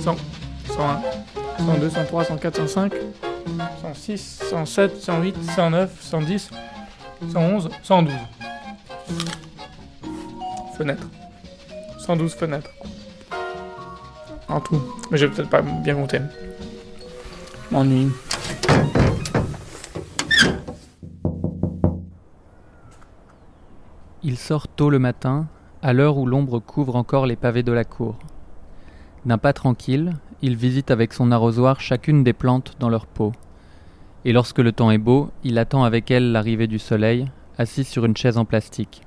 100, 101, 102, 103, 104, 105, 106, 107, 108, 109, 110, 111, 112. Fenêtre. 112 fenêtres. En tout. Mais je vais peut-être pas bien compter. Je m'ennuie. Il sort tôt le matin, à l'heure où l'ombre couvre encore les pavés de la cour. D'un pas tranquille, il visite avec son arrosoir chacune des plantes dans leur pot. Et lorsque le temps est beau, il attend avec elle l'arrivée du soleil, assis sur une chaise en plastique.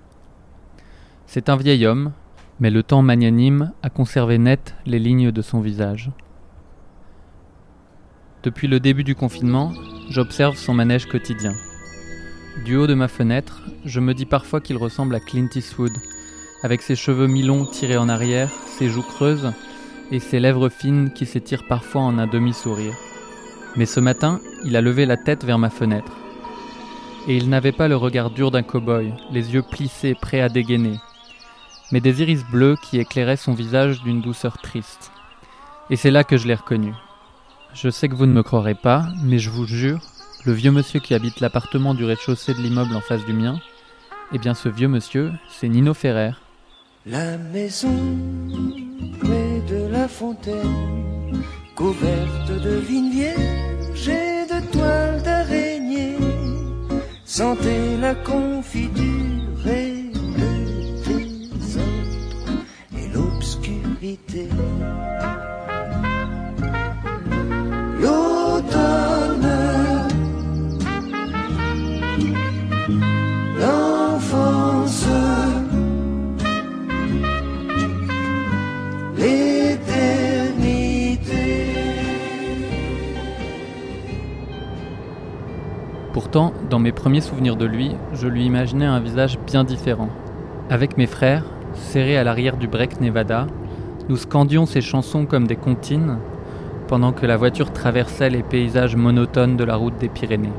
C'est un vieil homme, mais le temps magnanime a conservé net les lignes de son visage. Depuis le début du confinement, j'observe son manège quotidien. Du haut de ma fenêtre, je me dis parfois qu'il ressemble à Clint Eastwood, avec ses cheveux mi-longs tirés en arrière, ses joues creuses et ses lèvres fines qui s'étirent parfois en un demi-sourire. Mais ce matin, il a levé la tête vers ma fenêtre. Et il n'avait pas le regard dur d'un cow-boy, les yeux plissés, prêts à dégainer, mais des iris bleus qui éclairaient son visage d'une douceur triste. Et c'est là que je l'ai reconnu. Je sais que vous ne me croirez pas, mais je vous jure, le vieux monsieur qui habite l'appartement du rez-de-chaussée de l'immeuble en face du mien, eh bien ce vieux monsieur, c'est Nino Ferrer. La maison fontaine, couverte de vignes vierges et de toiles d'araignée, sentez la confiture et le désordre et l'obscurité. Pourtant, dans mes premiers souvenirs de lui, je lui imaginais un visage bien différent. Avec mes frères, serrés à l'arrière du break Nevada, nous scandions ces chansons comme des comptines, pendant que la voiture traversait les paysages monotones de la route des Pyrénées.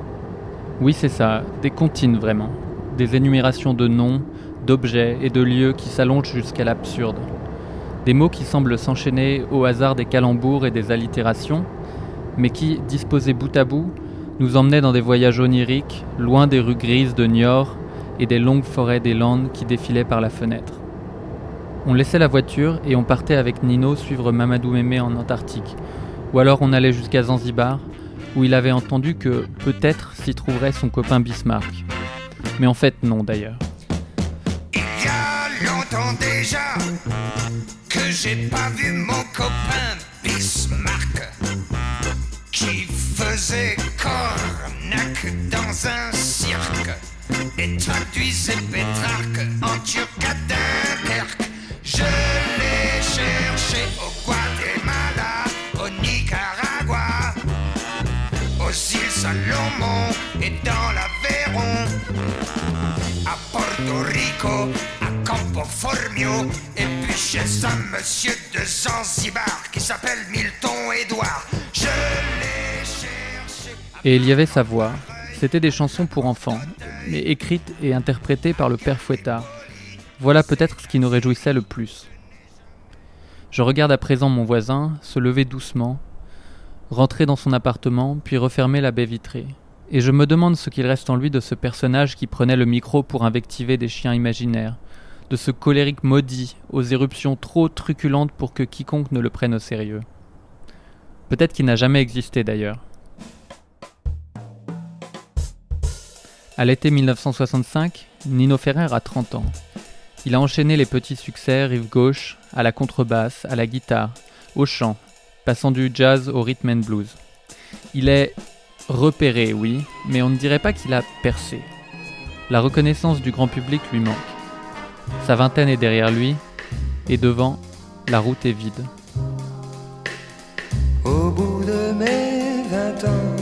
Oui, c'est ça, des comptines vraiment. Des énumérations de noms, d'objets et de lieux qui s'allongent jusqu'à l'absurde. Des mots qui semblent s'enchaîner au hasard des calembours et des allitérations, mais qui, disposés bout à bout, nous emmenaient dans des voyages oniriques, loin des rues grises de Niort et des longues forêts des Landes qui défilaient par la fenêtre. On laissait la voiture et on partait avec Nino suivre Mamadou Mémé en Antarctique, ou alors on allait jusqu'à Zanzibar, où il avait entendu que peut-être s'y trouverait son copain Bismarck. Mais en fait non d'ailleurs. Il y a longtemps déjà que j'ai pas vu mon copain Bismarck faisait cornac dans un cirque et traduisait Pétrarque en turc. Je l'ai cherché au Guatemala, au Nicaragua, aux îles Salomon et dans l'Aveyron à Porto Rico, à Campo Formio, et puis chez un monsieur de Zanzibar qui s'appelle Milton Edouard. Et il y avait sa voix. C'était des chansons pour enfants, mais écrites et interprétées par le père Fouettard. Voilà peut-être ce qui nous réjouissait le plus. Je regarde à présent mon voisin se lever doucement, rentrer dans son appartement, puis refermer la baie vitrée. Et je me demande ce qu'il reste en lui de ce personnage qui prenait le micro pour invectiver des chiens imaginaires, de ce colérique maudit aux éruptions trop truculentes pour que quiconque ne le prenne au sérieux. Peut-être qu'il n'a jamais existé d'ailleurs. À l'été 1965, Nino Ferrer a 30 ans. Il a enchaîné les petits succès rive gauche, à la contrebasse, à la guitare, au chant, passant du jazz au rhythm and blues. Il est repéré, oui, mais on ne dirait pas qu'il a percé. La reconnaissance du grand public lui manque. Sa vingtaine est derrière lui, et devant, la route est vide. Au bout de mes vingt ans,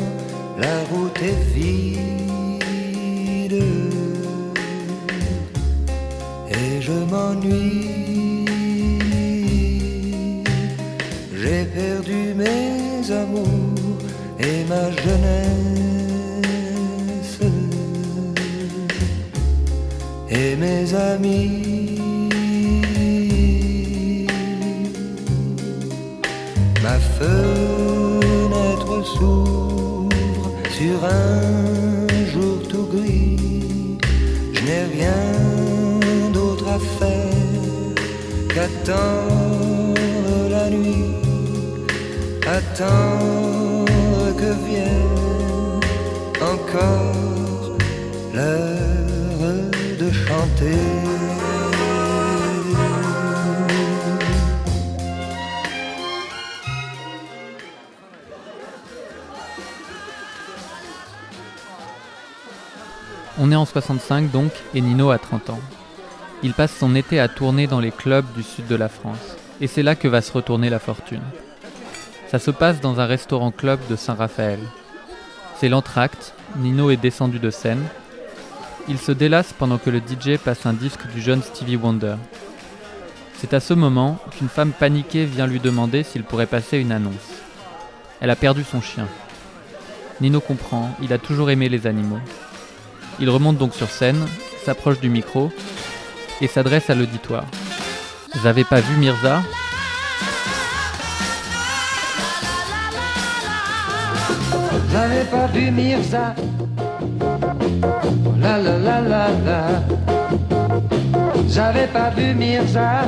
la route est vide. J'ai perdu mes amours et ma jeunesse et mes amis. Ma fenêtre s'ouvre sur un qu'attendre la nuit, attendre que vienne encore l'heure de chanter. On est en 65 donc, et Nino a 30 ans. Il passe son été à tourner dans les clubs du sud de la France. Et c'est là que va se retourner la fortune. Ça se passe dans un restaurant-club de Saint-Raphaël. C'est l'entracte, Nino est descendu de scène. Il se délasse pendant que le DJ passe un disque du jeune Stevie Wonder. C'est à ce moment qu'une femme paniquée vient lui demander s'il pourrait passer une annonce. Elle a perdu son chien. Nino comprend, il a toujours aimé les animaux. Il remonte donc sur scène, s'approche du micro et s'adresse à l'auditoire. Avez pas vu Mirza J'avais pas vu Mirza. Oh La la la la la. J'avais pas vu Mirza.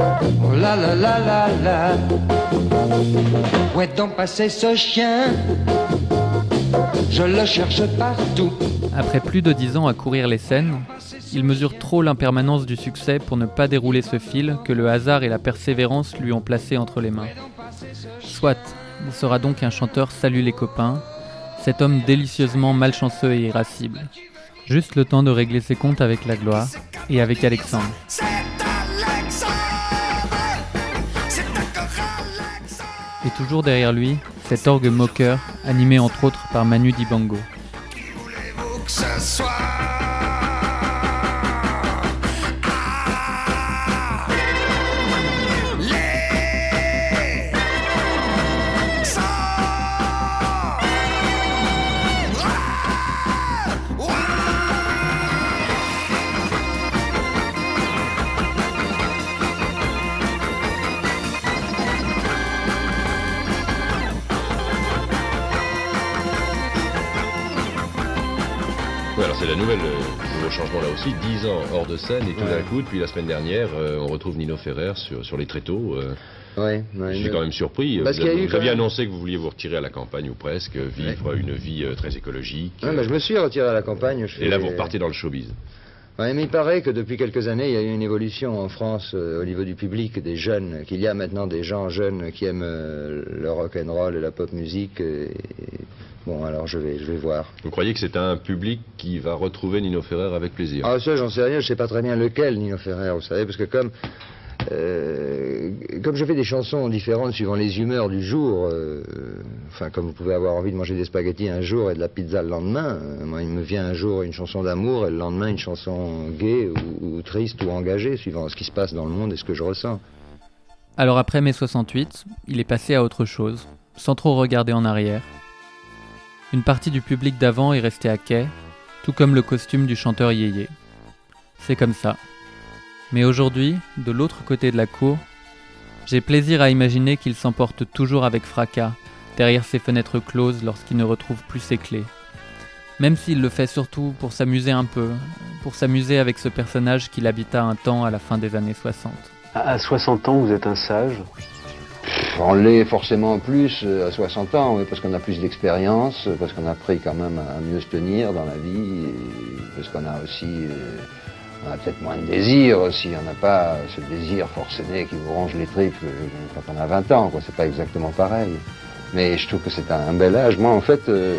Oh la la la la la. Où est donc passé ce chien? Je le cherche partout. Après plus de dix ans à courir les scènes, il mesure trop l'impermanence du succès pour ne pas dérouler ce fil que le hasard et la persévérance lui ont placé entre les mains. Soit, il sera donc un chanteur Salut les copains, cet homme délicieusement malchanceux et irascible. Juste le temps de régler ses comptes avec la gloire et avec Alexandre. Et toujours derrière lui, cet orgue moqueur, animé entre autres par Manu Dibango. Soit c'est la nouvelle, euh, nouveau changement là aussi, 10 ans hors de scène et tout d'un coup, depuis la semaine dernière, euh, on retrouve Nino Ferrer sur, sur les tréteaux. euh, Ouais, ouais, je suis quand même surpris. Parce vous a eu vous aviez annoncé que vous vouliez vous retirer à la campagne ou presque, vivre une vie euh, très écologique. Bah, je me suis retiré à la campagne. je Et là, vous repartez dans le showbiz. Ouais, mais il paraît que depuis quelques années, il y a eu une évolution en France euh, au niveau du public, des jeunes, qu'il y a maintenant des gens jeunes qui aiment euh, le rock and roll et la pop musique. Et... Bon, alors je vais, je vais voir. Vous croyez que c'est un public qui va retrouver Nino Ferrer avec plaisir? Ah, ça, j'en sais rien, je sais pas très bien lequel, Nino Ferrer, vous savez, parce que comme. Euh, comme je fais des chansons différentes suivant les humeurs du jour, euh, enfin comme vous pouvez avoir envie de manger des spaghettis un jour et de la pizza le lendemain, euh, moi il me vient un jour une chanson d'amour et le lendemain une chanson gaie ou, ou triste ou engagée, suivant ce qui se passe dans le monde et ce que je ressens. Alors après mai 68, il est passé à autre chose, sans trop regarder en arrière. Une partie du public d'avant est restée à quai, tout comme le costume du chanteur Yéyé. C'est comme ça. Mais aujourd'hui, de l'autre côté de la cour, j'ai plaisir à imaginer qu'il s'emporte toujours avec fracas, derrière ses fenêtres closes lorsqu'il ne retrouve plus ses clés. Même s'il le fait surtout pour s'amuser un peu, pour s'amuser avec ce personnage qu'il habita un temps à la fin des années 60. À à 60 ans, vous êtes un sage? On l'est forcément plus euh, à 60 ans, oui, parce qu'on a plus d'expérience, parce qu'on a appris quand même à mieux se tenir dans la vie, et parce qu'on a aussi, euh, on a peut-être moins de désir aussi, on n'a pas ce désir forcené qui vous ronge les tripes euh, quand on a 20 ans, quoi. C'est pas exactement pareil. Mais je trouve que c'est un, bel âge. Moi, en fait, euh,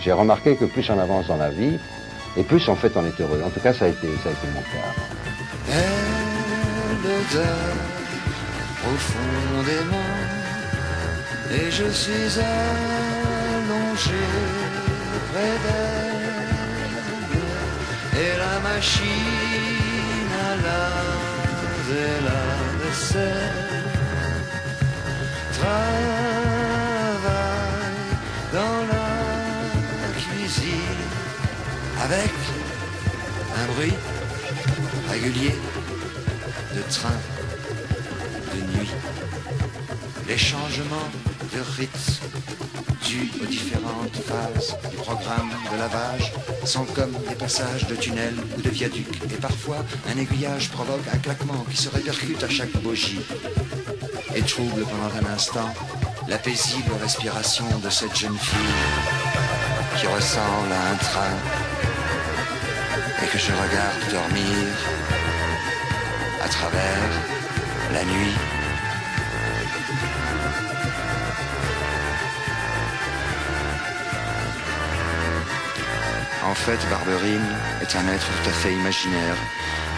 j'ai remarqué que plus on avance dans la vie, et plus en fait on est heureux. En tout cas, ça a été, ça a été mon cas. Et je suis allongé et la machine laver la dans la cuisine avec un bruit régulier de train, de nuit, les changements de rythme aux différentes phases du programme de lavage sont comme des passages de tunnels ou de viaducs. Et parfois, un aiguillage provoque un claquement qui se répercute à chaque bougie et trouble pendant un instant la paisible respiration de cette jeune fille qui ressemble à un train et que je regarde dormir à travers la nuit. En fait, Barberine est un être tout à fait imaginaire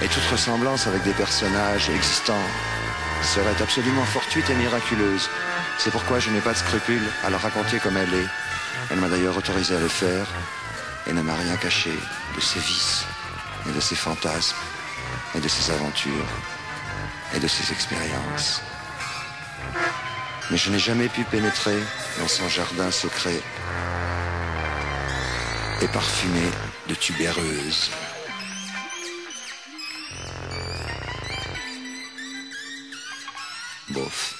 et toute ressemblance avec des personnages existants serait absolument fortuite et miraculeuse. C'est pourquoi je n'ai pas de scrupule à la raconter comme elle est. Elle m'a d'ailleurs autorisé à le faire et ne m'a rien caché de ses vices et de ses fantasmes et de ses aventures et de ses expériences. Mais je n'ai jamais pu pénétrer dans son jardin secret et parfumé de tubéreuses. Bof.